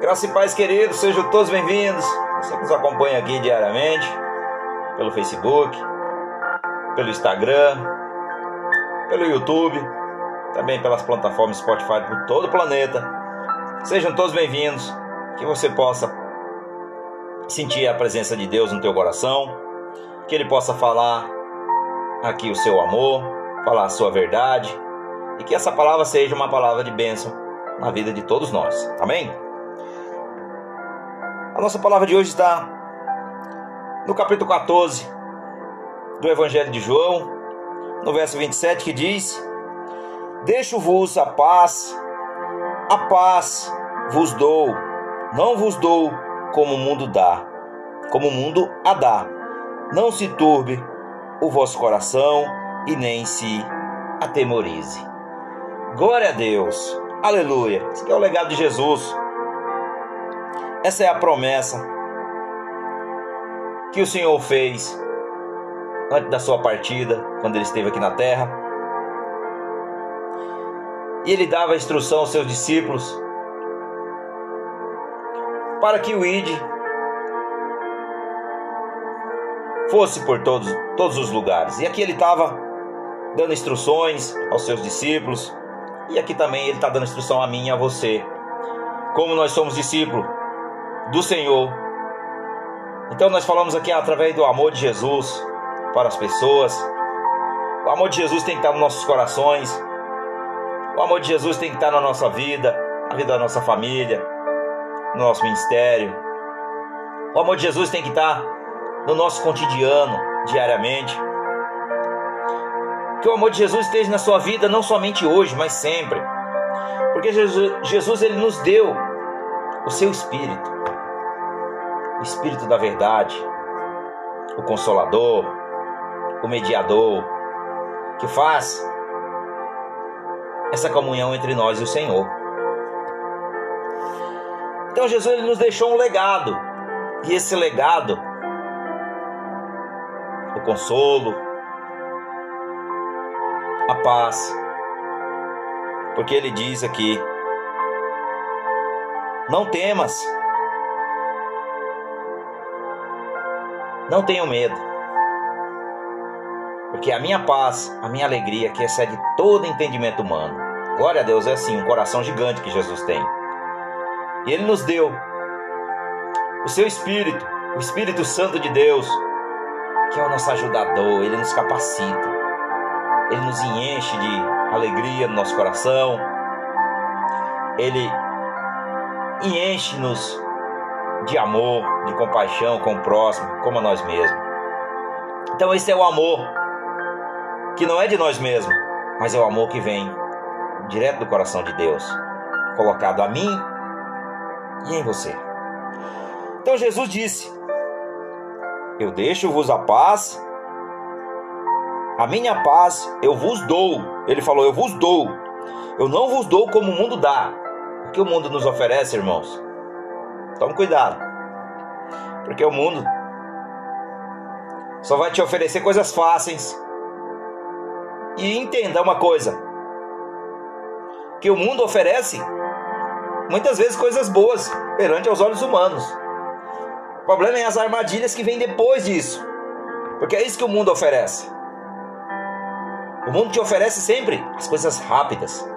Graça e paz, queridos, sejam todos bem-vindos. Você que nos acompanha aqui diariamente, pelo Facebook, pelo Instagram, pelo YouTube, também pelas plataformas Spotify por todo o planeta. Sejam todos bem-vindos. Que você possa sentir a presença de Deus no teu coração, que Ele possa falar aqui o seu amor, falar a sua verdade e que essa palavra seja uma palavra de bênção na vida de todos nós. Amém? A nossa palavra de hoje está no capítulo 14 do Evangelho de João, no verso 27, que diz: Deixo-vos a paz, a paz vos dou, não vos dou como o mundo dá, como o mundo a dá. Não se turbe o vosso coração e nem se atemorize. Glória a Deus, aleluia. Esse é o legado de Jesus. Essa é a promessa que o Senhor fez antes da sua partida, quando ele esteve aqui na terra. E ele dava instrução aos seus discípulos para que o ID fosse por todos, todos os lugares. E aqui ele estava dando instruções aos seus discípulos, e aqui também ele está dando instrução a mim e a você. Como nós somos discípulos, do Senhor. Então nós falamos aqui através do amor de Jesus para as pessoas. O amor de Jesus tem que estar nos nossos corações. O amor de Jesus tem que estar na nossa vida, na vida da nossa família, no nosso ministério. O amor de Jesus tem que estar no nosso cotidiano, diariamente. Que o amor de Jesus esteja na sua vida não somente hoje, mas sempre. Porque Jesus, Jesus ele nos deu o seu espírito Espírito da Verdade, o Consolador, o Mediador, que faz essa comunhão entre nós e o Senhor. Então Jesus ele nos deixou um legado, e esse legado, o consolo, a paz, porque ele diz aqui: não temas, Não tenham medo, porque a minha paz, a minha alegria, que excede todo entendimento humano. Glória a Deus, é assim, um coração gigante que Jesus tem. E Ele nos deu o seu Espírito, o Espírito Santo de Deus, que é o nosso ajudador, Ele nos capacita, Ele nos enche de alegria no nosso coração, Ele enche-nos de amor, de compaixão com o próximo, como a nós mesmos. Então, esse é o amor que não é de nós mesmos, mas é o amor que vem direto do coração de Deus, colocado a mim e em você. Então, Jesus disse: Eu deixo-vos a paz, a minha paz eu vos dou. Ele falou: Eu vos dou. Eu não vos dou como o mundo dá. O que o mundo nos oferece, irmãos? Tome cuidado. Porque o mundo só vai te oferecer coisas fáceis. E entenda uma coisa: que o mundo oferece muitas vezes coisas boas perante aos olhos humanos. O problema é as armadilhas que vêm depois disso. Porque é isso que o mundo oferece. O mundo te oferece sempre as coisas rápidas.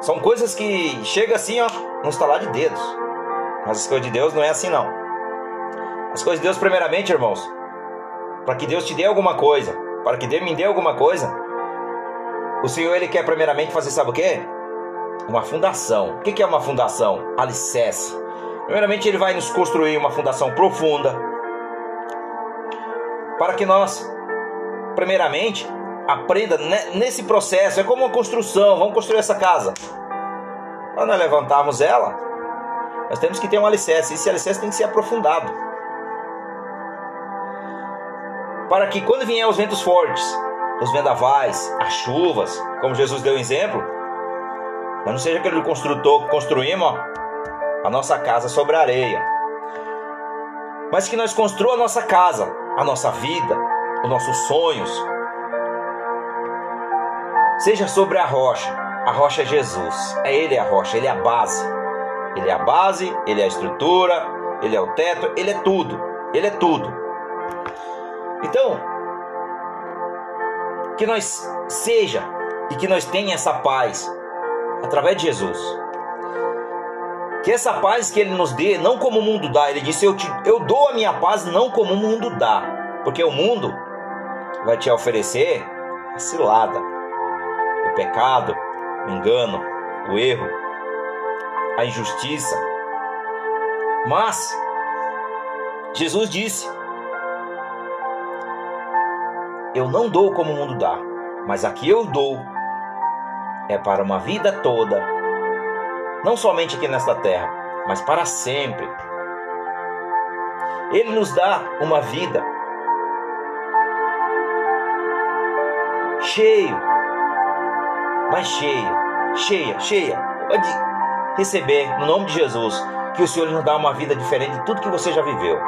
São coisas que chega assim, ó, no estalar de dedos. Mas as coisas de Deus não é assim não. As coisas de Deus, primeiramente, irmãos, para que Deus te dê alguma coisa, para que Deus me dê alguma coisa, o Senhor ele quer primeiramente fazer sabe o quê? Uma fundação. O que é uma fundação? Alicerce. Primeiramente, ele vai nos construir uma fundação profunda para que nós, primeiramente, aprenda nesse processo. É como uma construção. Vamos construir essa casa. Para nós levantarmos ela, nós temos que ter um alicerce. Esse alicerce tem que ser aprofundado. Para que quando vier os ventos fortes, os vendavais, as chuvas, como Jesus deu exemplo, mas não seja aquele construtor que construímos ó, a nossa casa sobre a areia. Mas que nós construa a nossa casa, a nossa vida, os nossos sonhos, seja sobre a rocha. A rocha é Jesus, é Ele a rocha, Ele é a base. Ele é a base, ele é a estrutura, ele é o teto, ele é tudo. Ele é tudo. Então, que nós seja e que nós tenha essa paz através de Jesus. Que essa paz que ele nos dê, não como o mundo dá, ele disse: Eu, te, eu dou a minha paz não como o mundo dá, porque o mundo vai te oferecer a cilada, o pecado, o engano, o erro, a injustiça. Mas Jesus disse: Eu não dou como o mundo dá, mas aqui eu dou é para uma vida toda, não somente aqui nesta terra, mas para sempre. Ele nos dá uma vida cheio, mas cheia, cheia. Pode receber no nome de Jesus que o Senhor nos dá uma vida diferente de tudo que você já viveu.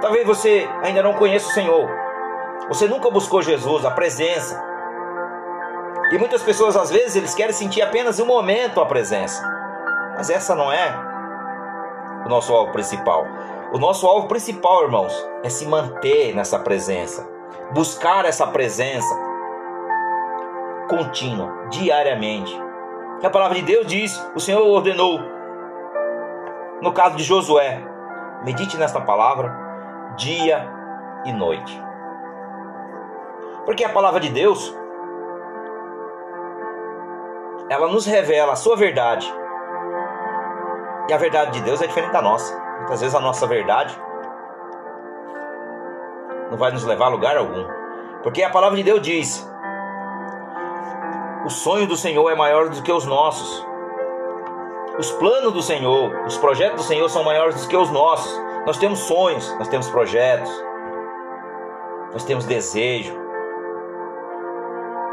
Talvez você ainda não conheça o Senhor. Você nunca buscou Jesus, a presença. E muitas pessoas às vezes eles querem sentir apenas um momento a presença. Mas essa não é o nosso alvo principal. O nosso alvo principal, irmãos, é se manter nessa presença, buscar essa presença contínua, diariamente. A palavra de Deus diz, o Senhor ordenou, no caso de Josué, medite nesta palavra dia e noite. Porque a palavra de Deus ela nos revela a sua verdade. E a verdade de Deus é diferente da nossa. Muitas vezes a nossa verdade não vai nos levar a lugar algum. Porque a palavra de Deus diz: o sonho do Senhor é maior do que os nossos. Os planos do Senhor, os projetos do Senhor são maiores do que os nossos. Nós temos sonhos, nós temos projetos, nós temos desejo.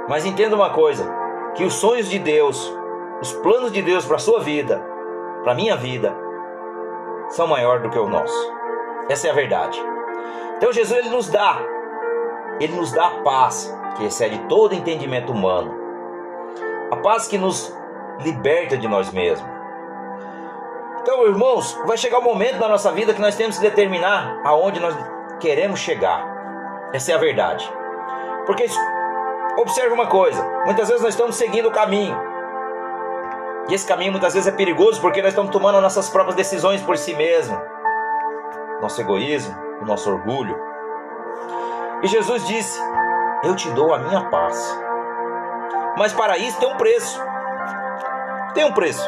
Mas entenda uma coisa: que os sonhos de Deus, os planos de Deus para a sua vida, para a minha vida, são maiores do que o nosso. Essa é a verdade. Então Jesus ele nos dá, ele nos dá a paz que excede todo entendimento humano. A paz que nos liberta de nós mesmos. Então, irmãos, vai chegar o um momento da nossa vida que nós temos que determinar aonde nós queremos chegar. Essa é a verdade. Porque observe uma coisa: muitas vezes nós estamos seguindo o caminho. E esse caminho muitas vezes é perigoso porque nós estamos tomando nossas próprias decisões por si mesmo. Nosso egoísmo, o nosso orgulho. E Jesus disse: Eu te dou a minha paz. Mas para isso tem um preço. Tem um preço.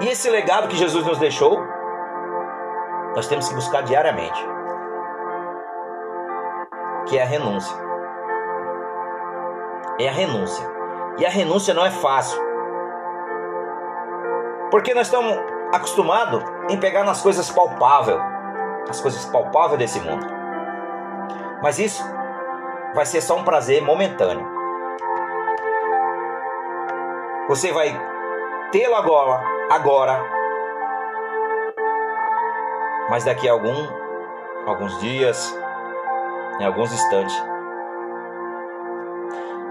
E esse legado que Jesus nos deixou, nós temos que buscar diariamente. Que é a renúncia é a renúncia. E a renúncia não é fácil. Porque nós estamos acostumados em pegar nas coisas palpáveis, as coisas palpáveis desse mundo. Mas isso vai ser só um prazer momentâneo. Você vai tê-lo agora, agora. Mas daqui a algum, alguns dias, em alguns instantes,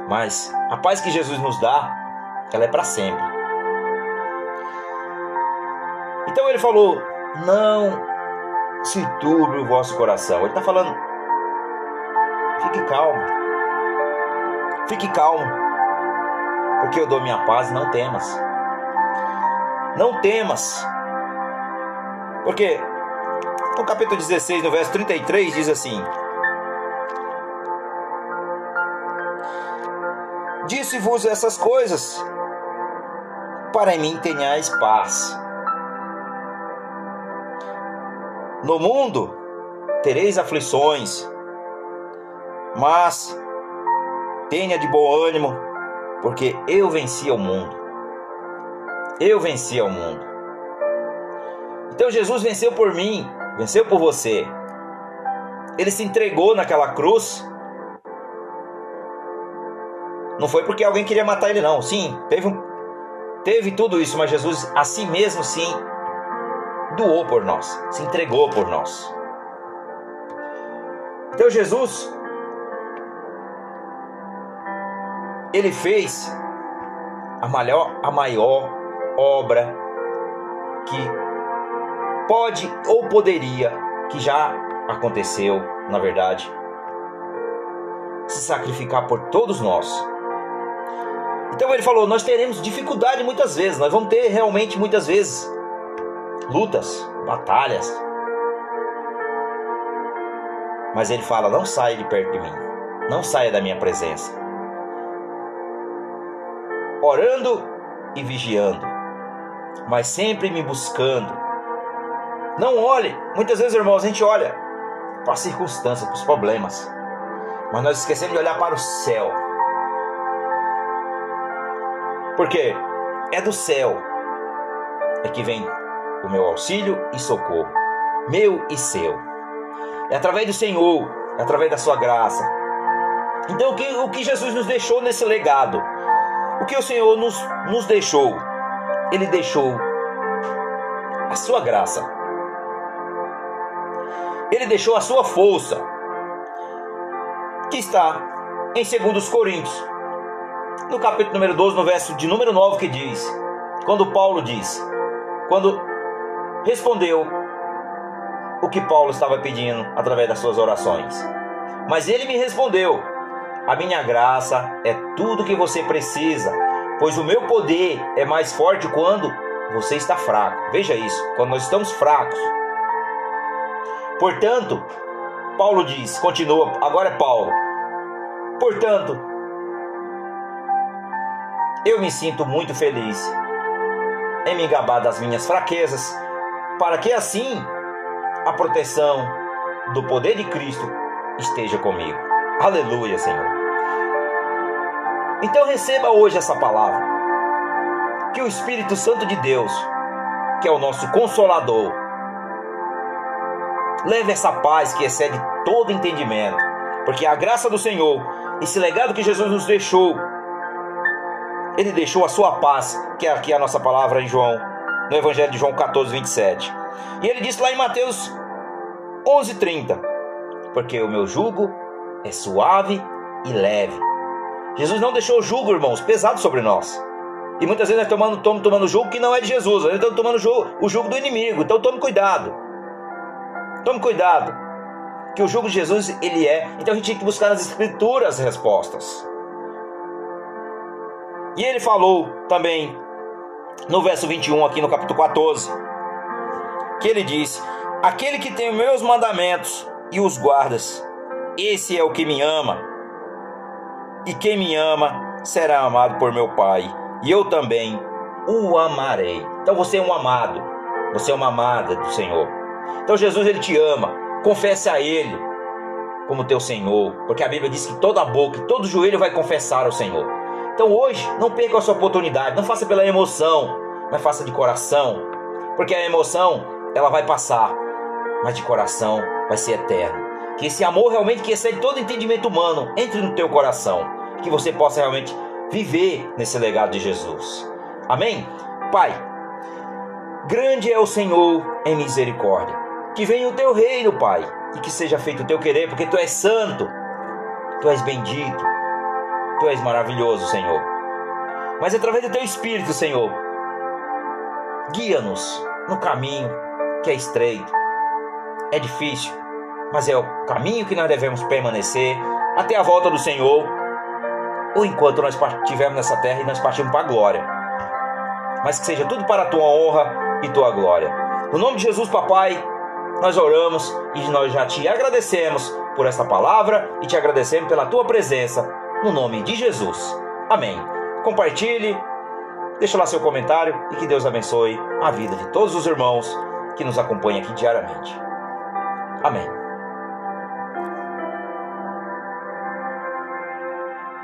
mas a paz que Jesus nos dá, ela é para sempre. Então ele falou: Não se turbe o vosso coração. Ele está falando: Fique calmo. Fique calmo. Porque eu dou minha paz, não temas. Não temas. Porque no capítulo 16, no verso 33, diz assim: Disse-vos essas coisas, para em mim tenhais paz. No mundo tereis aflições, mas tenha de bom ânimo, porque eu venci ao mundo. Eu venci ao mundo. Então Jesus venceu por mim, venceu por você. Ele se entregou naquela cruz não foi porque alguém queria matar ele, não. Sim, teve, teve tudo isso, mas Jesus a si mesmo sim doou por nós, se entregou por nós. Então Jesus, ele fez a maior, a maior obra que pode ou poderia, que já aconteceu, na verdade, se sacrificar por todos nós. Então ele falou: nós teremos dificuldade muitas vezes, nós vamos ter realmente muitas vezes lutas, batalhas. Mas ele fala: não saia de perto de mim, não saia da minha presença. Orando e vigiando, mas sempre me buscando. Não olhe, muitas vezes, irmãos, a gente olha para as circunstâncias, para os problemas, mas nós esquecemos de olhar para o céu. Porque é do céu é que vem o meu auxílio e socorro, meu e seu. É através do Senhor, é através da sua graça. Então, o que, o que Jesus nos deixou nesse legado? O que o Senhor nos, nos deixou? Ele deixou a sua graça. Ele deixou a sua força, que está em 2 Coríntios, no capítulo número 12, no verso de número 9, que diz: quando Paulo diz, quando respondeu o que Paulo estava pedindo através das suas orações. Mas ele me respondeu: A minha graça é tudo que você precisa, pois o meu poder é mais forte quando você está fraco. Veja isso, quando nós estamos fracos. Portanto, Paulo diz, continua, agora é Paulo. Portanto, eu me sinto muito feliz em me gabar das minhas fraquezas, para que assim a proteção do poder de Cristo esteja comigo. Aleluia, Senhor. Então receba hoje essa palavra. Que o Espírito Santo de Deus, que é o nosso consolador, leve essa paz que excede todo entendimento, porque a graça do Senhor, esse legado que Jesus nos deixou, ele deixou a sua paz, que é aqui a nossa palavra em João, no Evangelho de João 14, 27. E ele disse lá em Mateus 11:30, porque o meu jugo é suave e leve. Jesus não deixou o jugo, irmãos, pesado sobre nós. E muitas vezes nós tomando, tomando, tomando jugo que não é de Jesus, nós estamos tomando jugo, o jugo do inimigo. Então tome cuidado. Tome cuidado. Que o jugo de Jesus, ele é. Então a gente tem que buscar nas escrituras respostas. E ele falou também no verso 21 aqui no capítulo 14 que ele diz: Aquele que tem meus mandamentos e os guardas, esse é o que me ama. E quem me ama será amado por meu Pai, e eu também o amarei. Então você é um amado, você é uma amada do Senhor. Então Jesus ele te ama. Confesse a ele como teu Senhor, porque a Bíblia diz que toda boca, todo joelho vai confessar ao Senhor. Então hoje não perca a sua oportunidade, não faça pela emoção, mas faça de coração, porque a emoção ela vai passar, mas de coração vai ser eterno. Que esse amor realmente que excede todo entendimento humano entre no teu coração, que você possa realmente viver nesse legado de Jesus. Amém? Pai, grande é o Senhor em misericórdia. Que venha o teu reino, Pai, e que seja feito o teu querer, porque tu és santo, tu és bendito, tu és maravilhoso, Senhor. Mas através do teu espírito, Senhor, guia-nos no caminho que é estreito, é difícil, mas é o caminho que nós devemos permanecer até a volta do Senhor, ou enquanto nós estivermos nessa terra e nós partimos para a glória. Mas que seja tudo para a tua honra e tua glória. No nome de Jesus, papai, nós oramos e nós já te agradecemos por esta palavra e te agradecemos pela tua presença, no nome de Jesus. Amém. Compartilhe, deixa lá seu comentário e que Deus abençoe a vida de todos os irmãos que nos acompanha aqui diariamente. Amém.